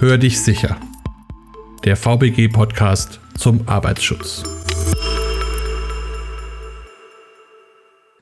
Hör dich sicher. Der VBG-Podcast zum Arbeitsschutz.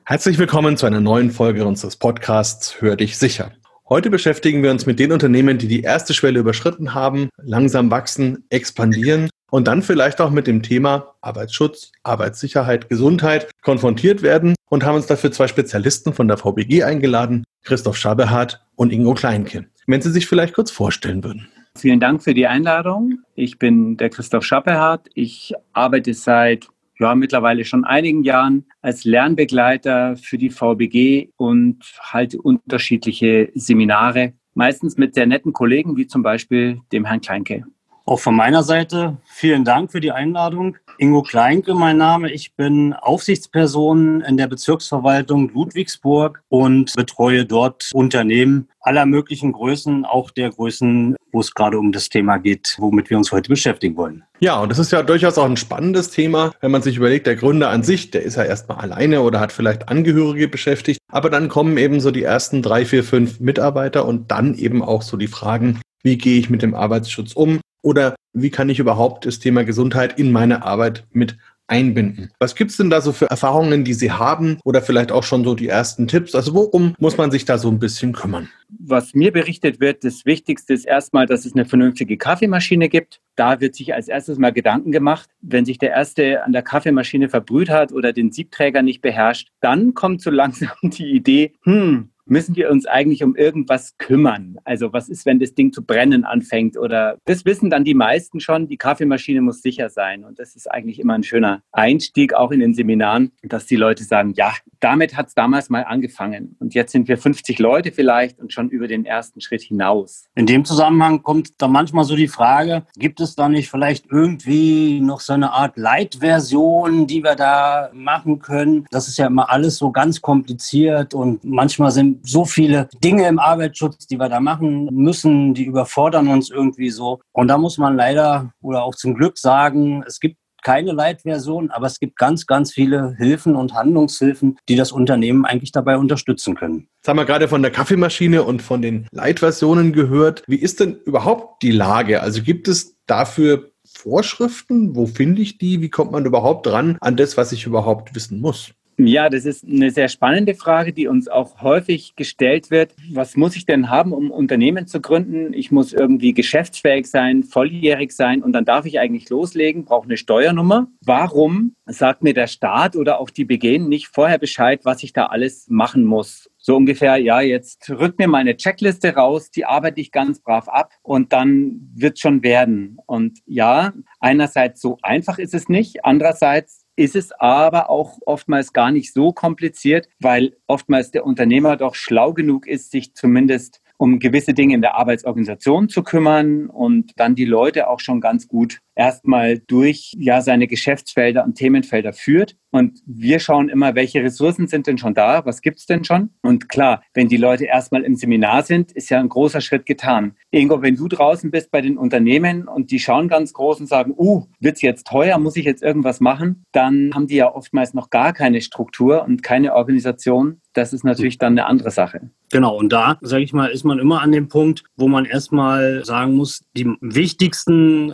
Herzlich willkommen zu einer neuen Folge unseres Podcasts Hör dich sicher. Heute beschäftigen wir uns mit den Unternehmen, die die erste Schwelle überschritten haben, langsam wachsen, expandieren und dann vielleicht auch mit dem Thema Arbeitsschutz, Arbeitssicherheit, Gesundheit konfrontiert werden und haben uns dafür zwei Spezialisten von der VBG eingeladen, Christoph Schabehardt und Ingo Kleinkin. Wenn Sie sich vielleicht kurz vorstellen würden. Vielen Dank für die Einladung. Ich bin der Christoph Schapperhardt. Ich arbeite seit ja, mittlerweile schon einigen Jahren als Lernbegleiter für die VBG und halte unterschiedliche Seminare, meistens mit sehr netten Kollegen, wie zum Beispiel dem Herrn Kleinke. Auch von meiner Seite vielen Dank für die Einladung. Ingo Kleinke, mein Name. Ich bin Aufsichtsperson in der Bezirksverwaltung Ludwigsburg und betreue dort Unternehmen aller möglichen Größen, auch der Größen, wo es gerade um das Thema geht, womit wir uns heute beschäftigen wollen. Ja, und das ist ja durchaus auch ein spannendes Thema, wenn man sich überlegt, der Gründer an sich, der ist ja erstmal alleine oder hat vielleicht Angehörige beschäftigt, aber dann kommen eben so die ersten drei, vier, fünf Mitarbeiter und dann eben auch so die Fragen, wie gehe ich mit dem Arbeitsschutz um? Oder wie kann ich überhaupt das Thema Gesundheit in meine Arbeit mit einbinden. Was gibt's denn da so für Erfahrungen, die Sie haben oder vielleicht auch schon so die ersten Tipps? Also worum muss man sich da so ein bisschen kümmern? Was mir berichtet wird, das Wichtigste ist erstmal, dass es eine vernünftige Kaffeemaschine gibt. Da wird sich als erstes mal Gedanken gemacht. Wenn sich der Erste an der Kaffeemaschine verbrüht hat oder den Siebträger nicht beherrscht, dann kommt so langsam die Idee, hm, müssen wir uns eigentlich um irgendwas kümmern? Also was ist, wenn das Ding zu brennen anfängt? Oder das wissen dann die meisten schon, die Kaffeemaschine muss sicher sein. Und das ist eigentlich immer ein schöner Einstieg auch in den Seminaren, dass die Leute sagen, ja, damit hat es damals mal angefangen. Und jetzt sind wir 50 Leute vielleicht und schon über den ersten Schritt hinaus. In dem Zusammenhang kommt da manchmal so die Frage, gibt es da nicht vielleicht irgendwie noch so eine Art Leitversion, die wir da machen können? Das ist ja immer alles so ganz kompliziert und manchmal sind so viele Dinge im Arbeitsschutz, die wir da machen müssen, die überfordern uns irgendwie so. Und da muss man leider oder auch zum Glück sagen, es gibt keine Leitversion, aber es gibt ganz, ganz viele Hilfen und Handlungshilfen, die das Unternehmen eigentlich dabei unterstützen können. Jetzt haben wir gerade von der Kaffeemaschine und von den Leitversionen gehört. Wie ist denn überhaupt die Lage? Also gibt es dafür Vorschriften? Wo finde ich die? Wie kommt man überhaupt dran an das, was ich überhaupt wissen muss? Ja, das ist eine sehr spannende Frage, die uns auch häufig gestellt wird. Was muss ich denn haben, um Unternehmen zu gründen? Ich muss irgendwie geschäftsfähig sein, volljährig sein und dann darf ich eigentlich loslegen, brauche eine Steuernummer. Warum sagt mir der Staat oder auch die BG nicht vorher Bescheid, was ich da alles machen muss? So ungefähr, ja, jetzt rückt mir meine Checkliste raus, die arbeite ich ganz brav ab und dann wird schon werden. Und ja, einerseits so einfach ist es nicht, andererseits ist es aber auch oftmals gar nicht so kompliziert, weil oftmals der Unternehmer doch schlau genug ist, sich zumindest um gewisse Dinge in der Arbeitsorganisation zu kümmern und dann die Leute auch schon ganz gut erstmal durch ja seine Geschäftsfelder und Themenfelder führt. Und wir schauen immer, welche Ressourcen sind denn schon da, was gibt's denn schon? Und klar, wenn die Leute erstmal im Seminar sind, ist ja ein großer Schritt getan. Ingo, wenn du draußen bist bei den Unternehmen und die schauen ganz groß und sagen, uh, wird's jetzt teuer, muss ich jetzt irgendwas machen, dann haben die ja oftmals noch gar keine Struktur und keine Organisation. Das ist natürlich dann eine andere Sache. Genau, und da, sage ich mal, ist man immer an dem Punkt, wo man erstmal sagen muss, die wichtigsten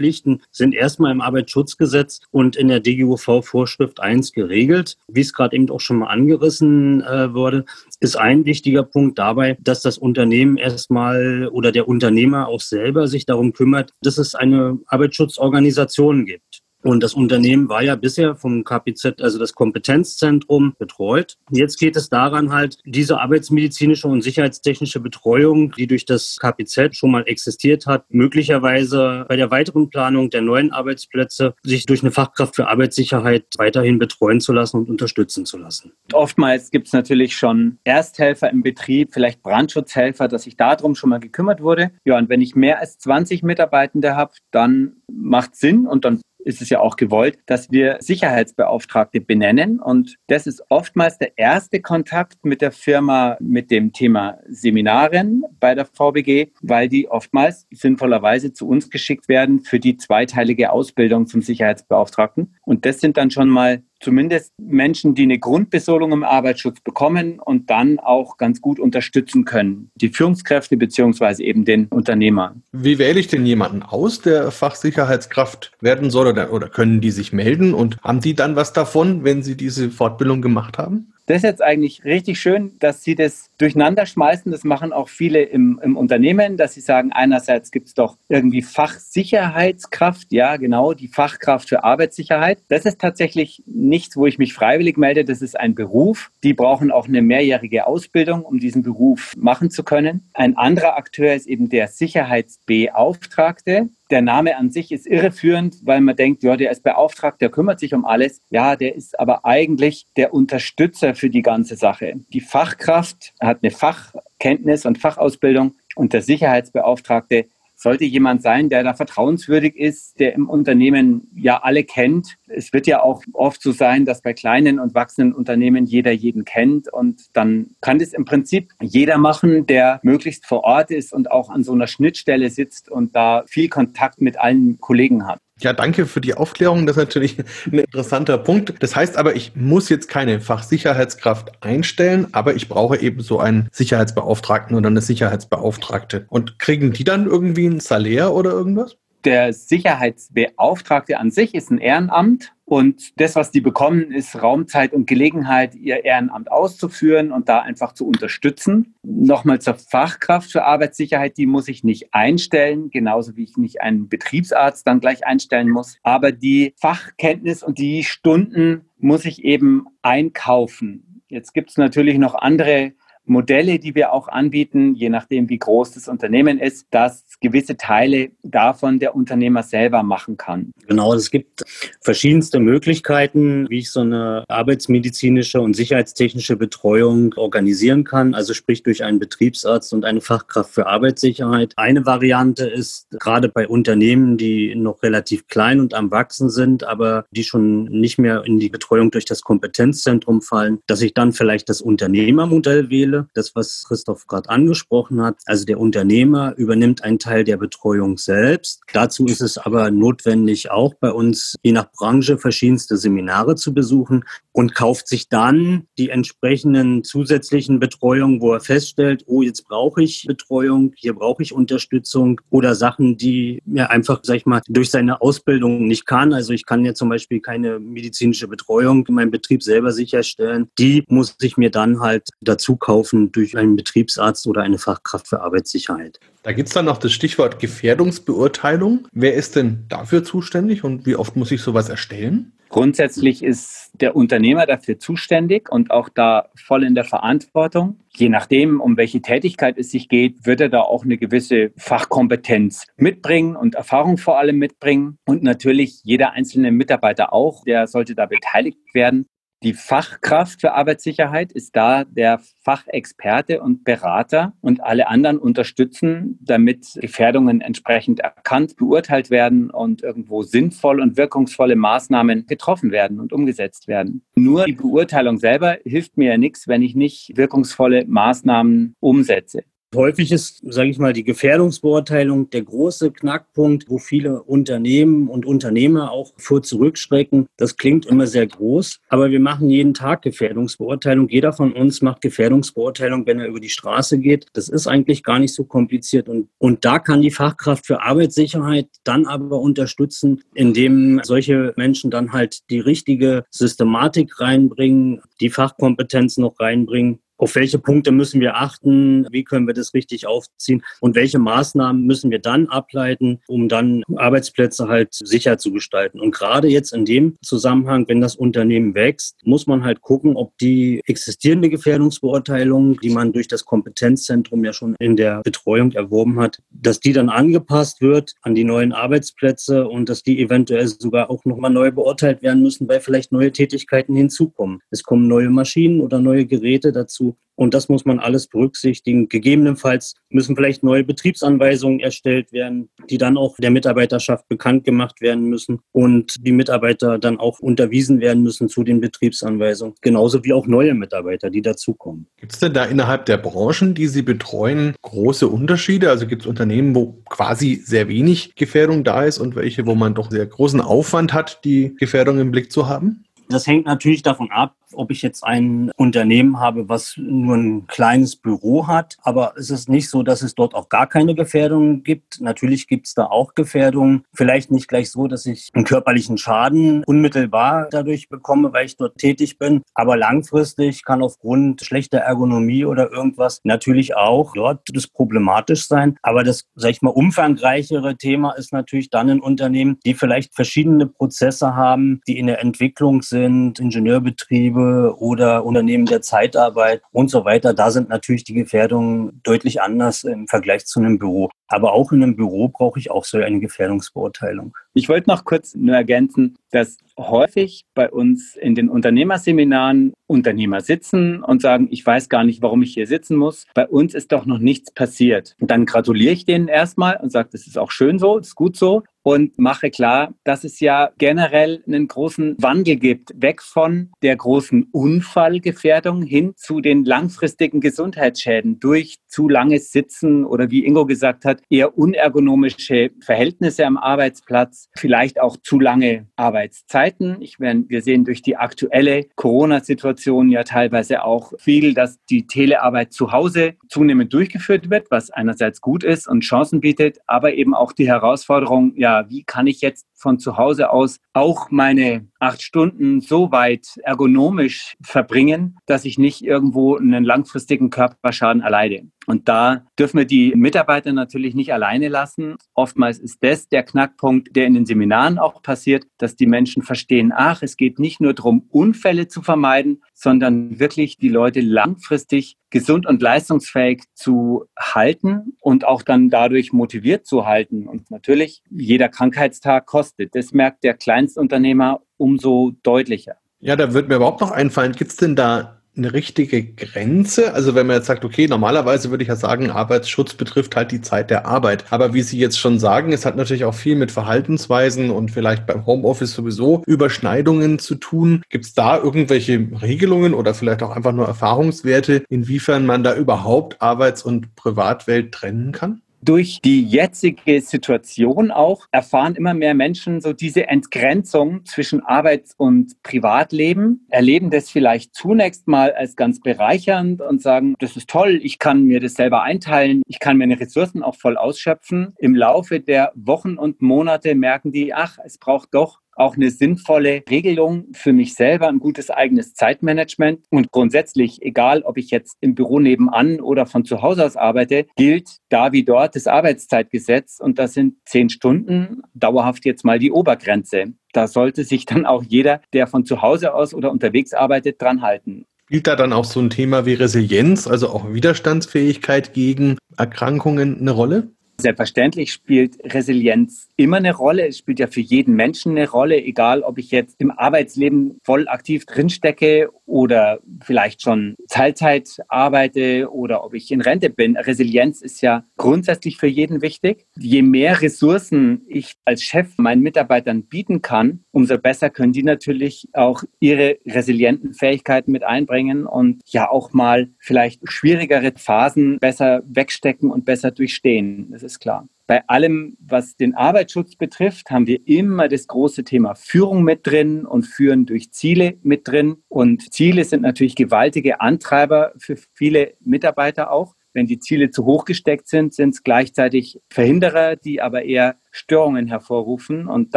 Unternehmerpflichten sind erstmal im Arbeitsschutzgesetz und in der DGUV-Vorschrift 1 geregelt. Wie es gerade eben auch schon mal angerissen äh, wurde, ist ein wichtiger Punkt dabei, dass das Unternehmen erstmal oder der Unternehmer auch selber sich darum kümmert, dass es eine Arbeitsschutzorganisation gibt. Und das Unternehmen war ja bisher vom KPZ, also das Kompetenzzentrum, betreut. Jetzt geht es daran halt, diese arbeitsmedizinische und sicherheitstechnische Betreuung, die durch das KPZ schon mal existiert hat, möglicherweise bei der weiteren Planung der neuen Arbeitsplätze sich durch eine Fachkraft für Arbeitssicherheit weiterhin betreuen zu lassen und unterstützen zu lassen. Oftmals gibt es natürlich schon Ersthelfer im Betrieb, vielleicht Brandschutzhelfer, dass sich darum schon mal gekümmert wurde. Ja, und wenn ich mehr als 20 Mitarbeitende habe, dann macht Sinn und dann ist es ja auch gewollt, dass wir Sicherheitsbeauftragte benennen. Und das ist oftmals der erste Kontakt mit der Firma mit dem Thema Seminaren bei der VBG, weil die oftmals sinnvollerweise zu uns geschickt werden für die zweiteilige Ausbildung zum Sicherheitsbeauftragten. Und das sind dann schon mal zumindest Menschen, die eine Grundbesolung im Arbeitsschutz bekommen und dann auch ganz gut unterstützen können. Die Führungskräfte beziehungsweise eben den Unternehmer. Wie wähle ich denn jemanden aus, der Fachsicherheitskraft werden soll oder, oder können die sich melden und haben die dann was davon, wenn sie diese Fortbildung gemacht haben? Das ist jetzt eigentlich richtig schön, dass Sie das durcheinander schmeißen. Das machen auch viele im, im Unternehmen, dass sie sagen, einerseits gibt es doch irgendwie Fachsicherheitskraft, ja genau, die Fachkraft für Arbeitssicherheit. Das ist tatsächlich nichts, wo ich mich freiwillig melde. Das ist ein Beruf. Die brauchen auch eine mehrjährige Ausbildung, um diesen Beruf machen zu können. Ein anderer Akteur ist eben der Sicherheitsbeauftragte der Name an sich ist irreführend, weil man denkt, ja, der ist beauftragt, der kümmert sich um alles. Ja, der ist aber eigentlich der Unterstützer für die ganze Sache. Die Fachkraft hat eine Fachkenntnis und Fachausbildung und der Sicherheitsbeauftragte sollte jemand sein, der da vertrauenswürdig ist, der im Unternehmen ja alle kennt. Es wird ja auch oft so sein, dass bei kleinen und wachsenden Unternehmen jeder jeden kennt und dann kann das im Prinzip jeder machen, der möglichst vor Ort ist und auch an so einer Schnittstelle sitzt und da viel Kontakt mit allen Kollegen hat. Ja, danke für die Aufklärung. Das ist natürlich ein interessanter Punkt. Das heißt aber, ich muss jetzt keine Fachsicherheitskraft einstellen, aber ich brauche eben so einen Sicherheitsbeauftragten oder eine Sicherheitsbeauftragte. Und kriegen die dann irgendwie ein Salär oder irgendwas? Der Sicherheitsbeauftragte an sich ist ein Ehrenamt und das, was die bekommen, ist Raumzeit und Gelegenheit, ihr Ehrenamt auszuführen und da einfach zu unterstützen. Nochmal zur Fachkraft für Arbeitssicherheit, die muss ich nicht einstellen, genauso wie ich nicht einen Betriebsarzt dann gleich einstellen muss. Aber die Fachkenntnis und die Stunden muss ich eben einkaufen. Jetzt gibt es natürlich noch andere Modelle, die wir auch anbieten, je nachdem, wie groß das Unternehmen ist, dass gewisse Teile davon der Unternehmer selber machen kann. Genau, es gibt verschiedenste Möglichkeiten, wie ich so eine arbeitsmedizinische und sicherheitstechnische Betreuung organisieren kann, also sprich durch einen Betriebsarzt und eine Fachkraft für Arbeitssicherheit. Eine Variante ist gerade bei Unternehmen, die noch relativ klein und am Wachsen sind, aber die schon nicht mehr in die Betreuung durch das Kompetenzzentrum fallen, dass ich dann vielleicht das Unternehmermodell wähle das, was Christoph gerade angesprochen hat. Also der Unternehmer übernimmt einen Teil der Betreuung selbst. Dazu ist es aber notwendig, auch bei uns je nach Branche verschiedenste Seminare zu besuchen und kauft sich dann die entsprechenden zusätzlichen Betreuungen, wo er feststellt, oh, jetzt brauche ich Betreuung, hier brauche ich Unterstützung oder Sachen, die er einfach, sag ich mal, durch seine Ausbildung nicht kann. Also ich kann ja zum Beispiel keine medizinische Betreuung in meinem Betrieb selber sicherstellen. Die muss ich mir dann halt dazu kaufen laufen durch einen Betriebsarzt oder eine Fachkraft für Arbeitssicherheit. Da gibt es dann noch das Stichwort Gefährdungsbeurteilung. Wer ist denn dafür zuständig und wie oft muss ich sowas erstellen? Grundsätzlich ist der Unternehmer dafür zuständig und auch da voll in der Verantwortung. Je nachdem, um welche Tätigkeit es sich geht, wird er da auch eine gewisse Fachkompetenz mitbringen und Erfahrung vor allem mitbringen. Und natürlich jeder einzelne Mitarbeiter auch, der sollte da beteiligt werden. Die Fachkraft für Arbeitssicherheit ist da der Fachexperte und Berater und alle anderen unterstützen, damit Gefährdungen entsprechend erkannt, beurteilt werden und irgendwo sinnvoll und wirkungsvolle Maßnahmen getroffen werden und umgesetzt werden. Nur die Beurteilung selber hilft mir ja nichts, wenn ich nicht wirkungsvolle Maßnahmen umsetze. Häufig ist, sage ich mal, die Gefährdungsbeurteilung der große Knackpunkt, wo viele Unternehmen und Unternehmer auch vor zurückschrecken. Das klingt immer sehr groß, aber wir machen jeden Tag Gefährdungsbeurteilung. Jeder von uns macht Gefährdungsbeurteilung, wenn er über die Straße geht. Das ist eigentlich gar nicht so kompliziert und, und da kann die Fachkraft für Arbeitssicherheit dann aber unterstützen, indem solche Menschen dann halt die richtige Systematik reinbringen, die Fachkompetenz noch reinbringen auf welche Punkte müssen wir achten, wie können wir das richtig aufziehen und welche Maßnahmen müssen wir dann ableiten, um dann Arbeitsplätze halt sicher zu gestalten. Und gerade jetzt in dem Zusammenhang, wenn das Unternehmen wächst, muss man halt gucken, ob die existierende Gefährdungsbeurteilung, die man durch das Kompetenzzentrum ja schon in der Betreuung erworben hat, dass die dann angepasst wird an die neuen Arbeitsplätze und dass die eventuell sogar auch nochmal neu beurteilt werden müssen, weil vielleicht neue Tätigkeiten hinzukommen. Es kommen neue Maschinen oder neue Geräte dazu und das muss man alles berücksichtigen. Gegebenenfalls müssen vielleicht neue Betriebsanweisungen erstellt werden, die dann auch der Mitarbeiterschaft bekannt gemacht werden müssen und die Mitarbeiter dann auch unterwiesen werden müssen zu den Betriebsanweisungen. Genauso wie auch neue Mitarbeiter, die dazukommen. Gibt es denn da innerhalb der Branchen, die Sie betreuen, große Unterschiede? Also gibt es Unternehmen, wo quasi sehr wenig Gefährdung da ist und welche, wo man doch sehr großen Aufwand hat, die Gefährdung im Blick zu haben? Das hängt natürlich davon ab, ob ich jetzt ein Unternehmen habe, was nur ein kleines Büro hat. Aber es ist nicht so, dass es dort auch gar keine Gefährdungen gibt. Natürlich gibt es da auch Gefährdungen. Vielleicht nicht gleich so, dass ich einen körperlichen Schaden unmittelbar dadurch bekomme, weil ich dort tätig bin. Aber langfristig kann aufgrund schlechter Ergonomie oder irgendwas natürlich auch dort das problematisch sein. Aber das, sag ich mal, umfangreichere Thema ist natürlich dann in Unternehmen, die vielleicht verschiedene Prozesse haben, die in der Entwicklung sind, Ingenieurbetriebe, Betriebe oder Unternehmen der Zeitarbeit und so weiter, da sind natürlich die Gefährdungen deutlich anders im Vergleich zu einem Büro. Aber auch in einem Büro brauche ich auch so eine Gefährdungsbeurteilung. Ich wollte noch kurz nur ergänzen, dass häufig bei uns in den Unternehmerseminaren Unternehmer sitzen und sagen, ich weiß gar nicht, warum ich hier sitzen muss. Bei uns ist doch noch nichts passiert. Und dann gratuliere ich denen erstmal und sage, das ist auch schön so, das ist gut so und mache klar, dass es ja generell einen großen Wandel gibt, weg von der großen Unfallgefährdung hin zu den langfristigen Gesundheitsschäden durch zu langes Sitzen oder wie Ingo gesagt hat, eher unergonomische Verhältnisse am Arbeitsplatz, vielleicht auch zu lange Arbeitszeiten. Ich meine, wir sehen durch die aktuelle Corona-Situation ja teilweise auch viel, dass die Telearbeit zu Hause zunehmend durchgeführt wird, was einerseits gut ist und Chancen bietet, aber eben auch die Herausforderung, ja, wie kann ich jetzt von zu Hause aus auch meine acht Stunden so weit ergonomisch verbringen, dass ich nicht irgendwo einen langfristigen Körperschaden erleide. Und da dürfen wir die Mitarbeiter natürlich nicht alleine lassen. Oftmals ist das der Knackpunkt, der in den Seminaren auch passiert, dass die Menschen verstehen, ach, es geht nicht nur darum, Unfälle zu vermeiden, sondern wirklich die Leute langfristig gesund und leistungsfähig zu halten und auch dann dadurch motiviert zu halten. Und natürlich, jeder Krankheitstag kostet. Das merkt der Kleinstunternehmer umso deutlicher. Ja, da wird mir überhaupt noch einfallen, gibt es denn da eine richtige Grenze? Also wenn man jetzt sagt, okay, normalerweise würde ich ja sagen, Arbeitsschutz betrifft halt die Zeit der Arbeit. Aber wie Sie jetzt schon sagen, es hat natürlich auch viel mit Verhaltensweisen und vielleicht beim Homeoffice sowieso Überschneidungen zu tun. Gibt es da irgendwelche Regelungen oder vielleicht auch einfach nur Erfahrungswerte, inwiefern man da überhaupt Arbeits- und Privatwelt trennen kann? Durch die jetzige Situation auch erfahren immer mehr Menschen so diese Entgrenzung zwischen Arbeits- und Privatleben, erleben das vielleicht zunächst mal als ganz bereichernd und sagen, das ist toll, ich kann mir das selber einteilen, ich kann meine Ressourcen auch voll ausschöpfen. Im Laufe der Wochen und Monate merken die, ach, es braucht doch auch eine sinnvolle Regelung für mich selber, ein gutes eigenes Zeitmanagement. Und grundsätzlich, egal ob ich jetzt im Büro nebenan oder von zu Hause aus arbeite, gilt da wie dort das Arbeitszeitgesetz. Und das sind zehn Stunden, dauerhaft jetzt mal die Obergrenze. Da sollte sich dann auch jeder, der von zu Hause aus oder unterwegs arbeitet, dran halten. Spielt da dann auch so ein Thema wie Resilienz, also auch Widerstandsfähigkeit gegen Erkrankungen eine Rolle? Selbstverständlich spielt Resilienz immer eine Rolle. Es spielt ja für jeden Menschen eine Rolle, egal ob ich jetzt im Arbeitsleben voll aktiv drinstecke oder vielleicht schon Teilzeit arbeite oder ob ich in Rente bin. Resilienz ist ja grundsätzlich für jeden wichtig. Je mehr Ressourcen ich als Chef meinen Mitarbeitern bieten kann, umso besser können die natürlich auch ihre resilienten Fähigkeiten mit einbringen und ja auch mal vielleicht schwierigere Phasen besser wegstecken und besser durchstehen. Ist klar. Bei allem, was den Arbeitsschutz betrifft, haben wir immer das große Thema Führung mit drin und Führen durch Ziele mit drin. Und Ziele sind natürlich gewaltige Antreiber für viele Mitarbeiter auch. Wenn die Ziele zu hoch gesteckt sind, sind es gleichzeitig Verhinderer, die aber eher Störungen hervorrufen und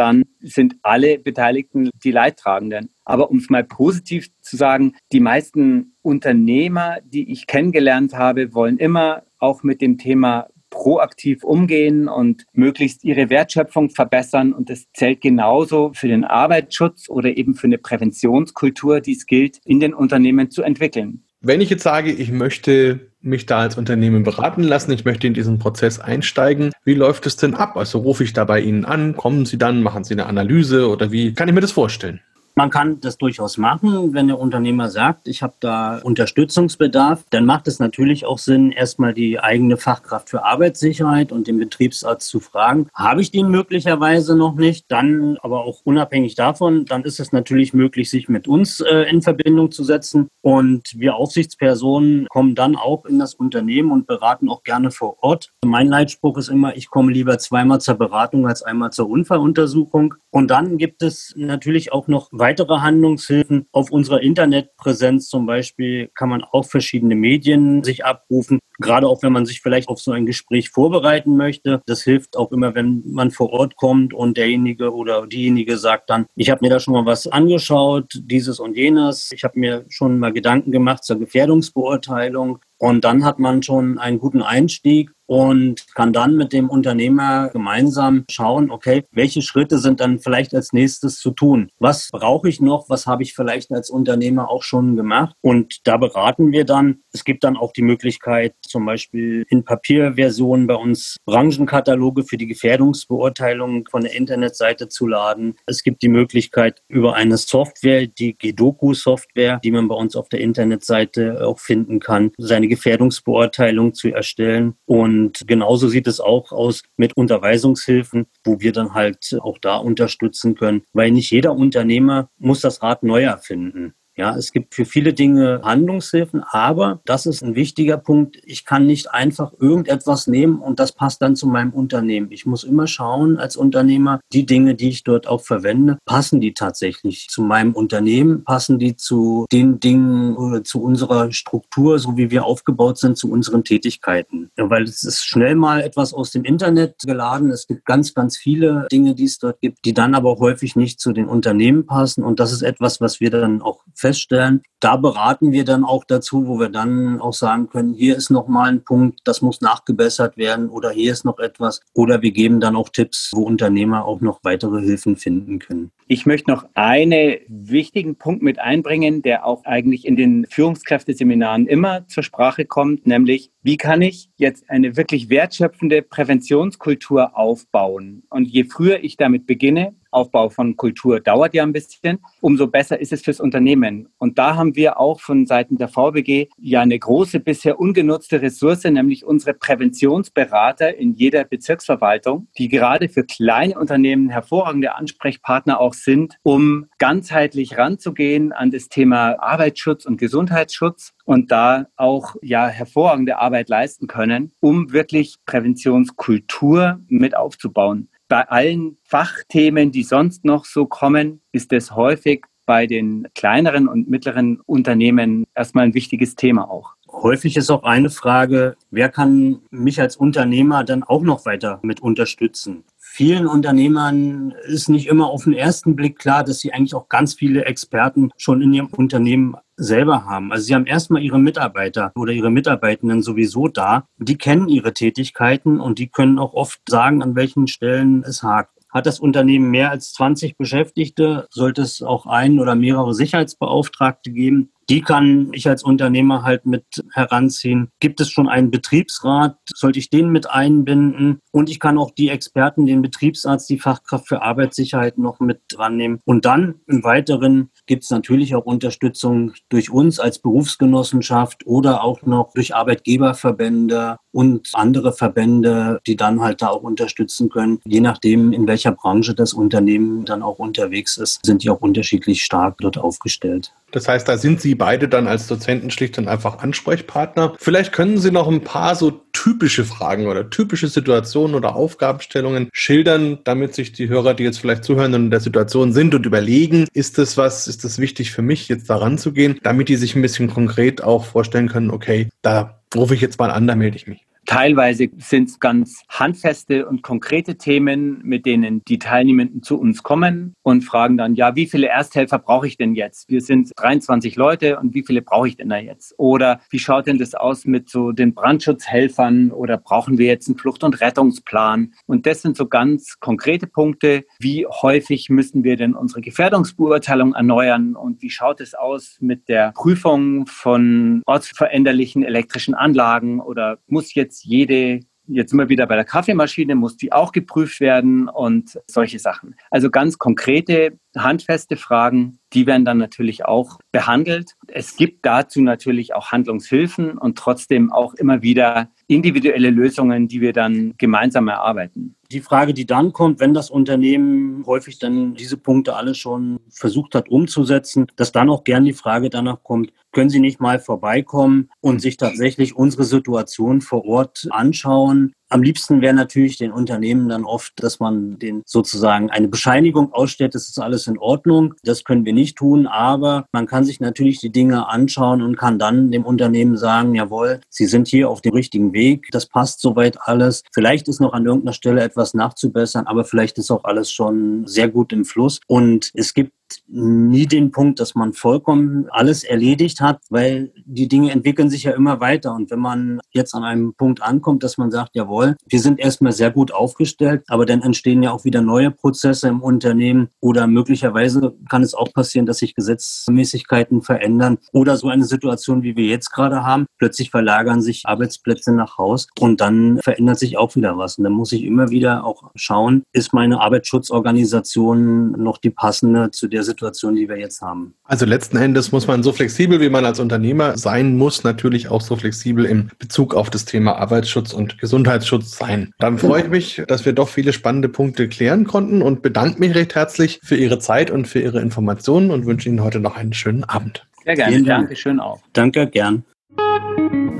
dann sind alle Beteiligten die Leidtragenden. Aber um es mal positiv zu sagen, die meisten Unternehmer, die ich kennengelernt habe, wollen immer auch mit dem Thema proaktiv umgehen und möglichst ihre Wertschöpfung verbessern. Und das zählt genauso für den Arbeitsschutz oder eben für eine Präventionskultur, die es gilt, in den Unternehmen zu entwickeln. Wenn ich jetzt sage, ich möchte mich da als Unternehmen beraten lassen, ich möchte in diesen Prozess einsteigen, wie läuft es denn ab? Also rufe ich da bei Ihnen an, kommen Sie dann, machen Sie eine Analyse oder wie kann ich mir das vorstellen? Man kann das durchaus machen, wenn der Unternehmer sagt, ich habe da Unterstützungsbedarf, dann macht es natürlich auch Sinn, erstmal die eigene Fachkraft für Arbeitssicherheit und den Betriebsarzt zu fragen. Habe ich den möglicherweise noch nicht? Dann aber auch unabhängig davon, dann ist es natürlich möglich, sich mit uns äh, in Verbindung zu setzen. Und wir Aufsichtspersonen kommen dann auch in das Unternehmen und beraten auch gerne vor Ort. Mein Leitspruch ist immer, ich komme lieber zweimal zur Beratung als einmal zur Unfalluntersuchung. Und dann gibt es natürlich auch noch weitere Handlungshilfen auf unserer Internetpräsenz zum Beispiel kann man auch verschiedene Medien sich abrufen. Gerade auch wenn man sich vielleicht auf so ein Gespräch vorbereiten möchte. Das hilft auch immer, wenn man vor Ort kommt und derjenige oder diejenige sagt dann, ich habe mir da schon mal was angeschaut, dieses und jenes. Ich habe mir schon mal Gedanken gemacht zur Gefährdungsbeurteilung. Und dann hat man schon einen guten Einstieg und kann dann mit dem Unternehmer gemeinsam schauen, okay, welche Schritte sind dann vielleicht als nächstes zu tun? Was brauche ich noch? Was habe ich vielleicht als Unternehmer auch schon gemacht? Und da beraten wir dann. Es gibt dann auch die Möglichkeit, zum Beispiel in Papierversionen bei uns Branchenkataloge für die Gefährdungsbeurteilung von der Internetseite zu laden. Es gibt die Möglichkeit über eine Software, die Gedoku-Software, die man bei uns auf der Internetseite auch finden kann, seine Gefährdungsbeurteilung zu erstellen. Und genauso sieht es auch aus mit Unterweisungshilfen, wo wir dann halt auch da unterstützen können, weil nicht jeder Unternehmer muss das Rad neu erfinden. Ja, es gibt für viele Dinge Handlungshilfen, aber das ist ein wichtiger Punkt. Ich kann nicht einfach irgendetwas nehmen und das passt dann zu meinem Unternehmen. Ich muss immer schauen als Unternehmer, die Dinge, die ich dort auch verwende, passen die tatsächlich zu meinem Unternehmen, passen die zu den Dingen oder zu unserer Struktur, so wie wir aufgebaut sind, zu unseren Tätigkeiten. Ja, weil es ist schnell mal etwas aus dem Internet geladen. Es gibt ganz, ganz viele Dinge, die es dort gibt, die dann aber häufig nicht zu den Unternehmen passen. Und das ist etwas, was wir dann auch feststellen. Da beraten wir dann auch dazu, wo wir dann auch sagen können, hier ist noch mal ein Punkt, das muss nachgebessert werden oder hier ist noch etwas. Oder wir geben dann auch Tipps, wo Unternehmer auch noch weitere Hilfen finden können. Ich möchte noch einen wichtigen Punkt mit einbringen, der auch eigentlich in den Führungskräfteseminaren immer zur Sprache kommt, nämlich wie kann ich jetzt eine wirklich wertschöpfende Präventionskultur aufbauen? Und je früher ich damit beginne, Aufbau von Kultur dauert ja ein bisschen, umso besser ist es fürs Unternehmen. Und da haben wir auch von Seiten der VBG ja eine große bisher ungenutzte Ressource, nämlich unsere Präventionsberater in jeder Bezirksverwaltung, die gerade für kleine Unternehmen hervorragende Ansprechpartner auch sind, um ganzheitlich ranzugehen an das Thema Arbeitsschutz und Gesundheitsschutz und da auch ja hervorragende Arbeit leisten können, um wirklich Präventionskultur mit aufzubauen. Bei allen Fachthemen, die sonst noch so kommen, ist es häufig bei den kleineren und mittleren Unternehmen erstmal ein wichtiges Thema auch. Häufig ist auch eine Frage, wer kann mich als Unternehmer dann auch noch weiter mit unterstützen? Vielen Unternehmern ist nicht immer auf den ersten Blick klar, dass sie eigentlich auch ganz viele Experten schon in ihrem Unternehmen selber haben. Also sie haben erstmal ihre Mitarbeiter oder ihre Mitarbeitenden sowieso da. Die kennen ihre Tätigkeiten und die können auch oft sagen, an welchen Stellen es hakt. Hat das Unternehmen mehr als 20 Beschäftigte, sollte es auch ein oder mehrere Sicherheitsbeauftragte geben. Die kann ich als Unternehmer halt mit heranziehen. Gibt es schon einen Betriebsrat? Sollte ich den mit einbinden? Und ich kann auch die Experten, den Betriebsarzt, die Fachkraft für Arbeitssicherheit noch mit dran nehmen. Und dann im Weiteren gibt es natürlich auch Unterstützung durch uns als Berufsgenossenschaft oder auch noch durch Arbeitgeberverbände und andere Verbände, die dann halt da auch unterstützen können. Je nachdem, in welcher Branche das Unternehmen dann auch unterwegs ist, sind die auch unterschiedlich stark dort aufgestellt. Das heißt, da sind Sie beide dann als Dozenten schlicht und einfach Ansprechpartner. Vielleicht können Sie noch ein paar so typische Fragen oder typische Situationen oder Aufgabenstellungen schildern, damit sich die Hörer, die jetzt vielleicht zuhören und in der Situation sind und überlegen, ist das was, ist das wichtig für mich, jetzt daran zu gehen, damit die sich ein bisschen konkret auch vorstellen können, okay, da rufe ich jetzt mal an, da melde ich mich. Teilweise sind es ganz handfeste und konkrete Themen, mit denen die Teilnehmenden zu uns kommen und fragen dann, ja, wie viele Ersthelfer brauche ich denn jetzt? Wir sind 23 Leute und wie viele brauche ich denn da jetzt? Oder wie schaut denn das aus mit so den Brandschutzhelfern oder brauchen wir jetzt einen Flucht- und Rettungsplan? Und das sind so ganz konkrete Punkte. Wie häufig müssen wir denn unsere Gefährdungsbeurteilung erneuern und wie schaut es aus mit der Prüfung von ortsveränderlichen elektrischen Anlagen oder muss jetzt jetzt jede, jetzt immer wieder bei der Kaffeemaschine, muss die auch geprüft werden und solche Sachen. Also ganz konkrete, handfeste Fragen, die werden dann natürlich auch behandelt. Es gibt dazu natürlich auch Handlungshilfen und trotzdem auch immer wieder individuelle Lösungen, die wir dann gemeinsam erarbeiten. Die Frage, die dann kommt, wenn das Unternehmen häufig dann diese Punkte alle schon versucht hat umzusetzen, dass dann auch gern die Frage danach kommt, können Sie nicht mal vorbeikommen und sich tatsächlich unsere Situation vor Ort anschauen, Am liebsten wäre natürlich den Unternehmen dann oft, dass man den sozusagen eine Bescheinigung ausstellt, das ist alles in Ordnung. Das können wir nicht tun, aber man kann sich natürlich die Dinge anschauen und kann dann dem Unternehmen sagen, jawohl, Sie sind hier auf dem richtigen Weg, das passt soweit alles. Vielleicht ist noch an irgendeiner Stelle etwas nachzubessern, aber vielleicht ist auch alles schon sehr gut im Fluss. Und es gibt nie den Punkt, dass man vollkommen alles erledigt hat, weil die Dinge entwickeln sich ja immer weiter. Und wenn man jetzt an einem Punkt ankommt, dass man sagt, jawohl, wir sind erstmal sehr gut aufgestellt, aber dann entstehen ja auch wieder neue Prozesse im Unternehmen oder möglicherweise kann es auch passieren, dass sich Gesetzmäßigkeiten verändern oder so eine Situation, wie wir jetzt gerade haben. Plötzlich verlagern sich Arbeitsplätze nach Haus und dann verändert sich auch wieder was. Und dann muss ich immer wieder auch schauen, ist meine Arbeitsschutzorganisation noch die passende zu der Situation, die wir jetzt haben. Also letzten Endes muss man so flexibel, wie man als Unternehmer sein muss, natürlich auch so flexibel im Bezug auf das Thema Arbeitsschutz und Gesundheitsschutz sein. Dann freue ich mich, dass wir doch viele spannende Punkte klären konnten und bedanke mich recht herzlich für Ihre Zeit und für Ihre Informationen und wünsche Ihnen heute noch einen schönen Abend. Sehr gerne. Vielen Dank. Dankeschön auch. Danke, gern.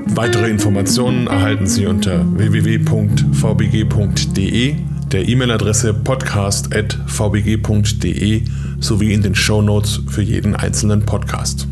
Weitere Informationen erhalten Sie unter www.vbg.de der E-Mail-Adresse podcast.vbg.de sowie in den Show Notes für jeden einzelnen Podcast.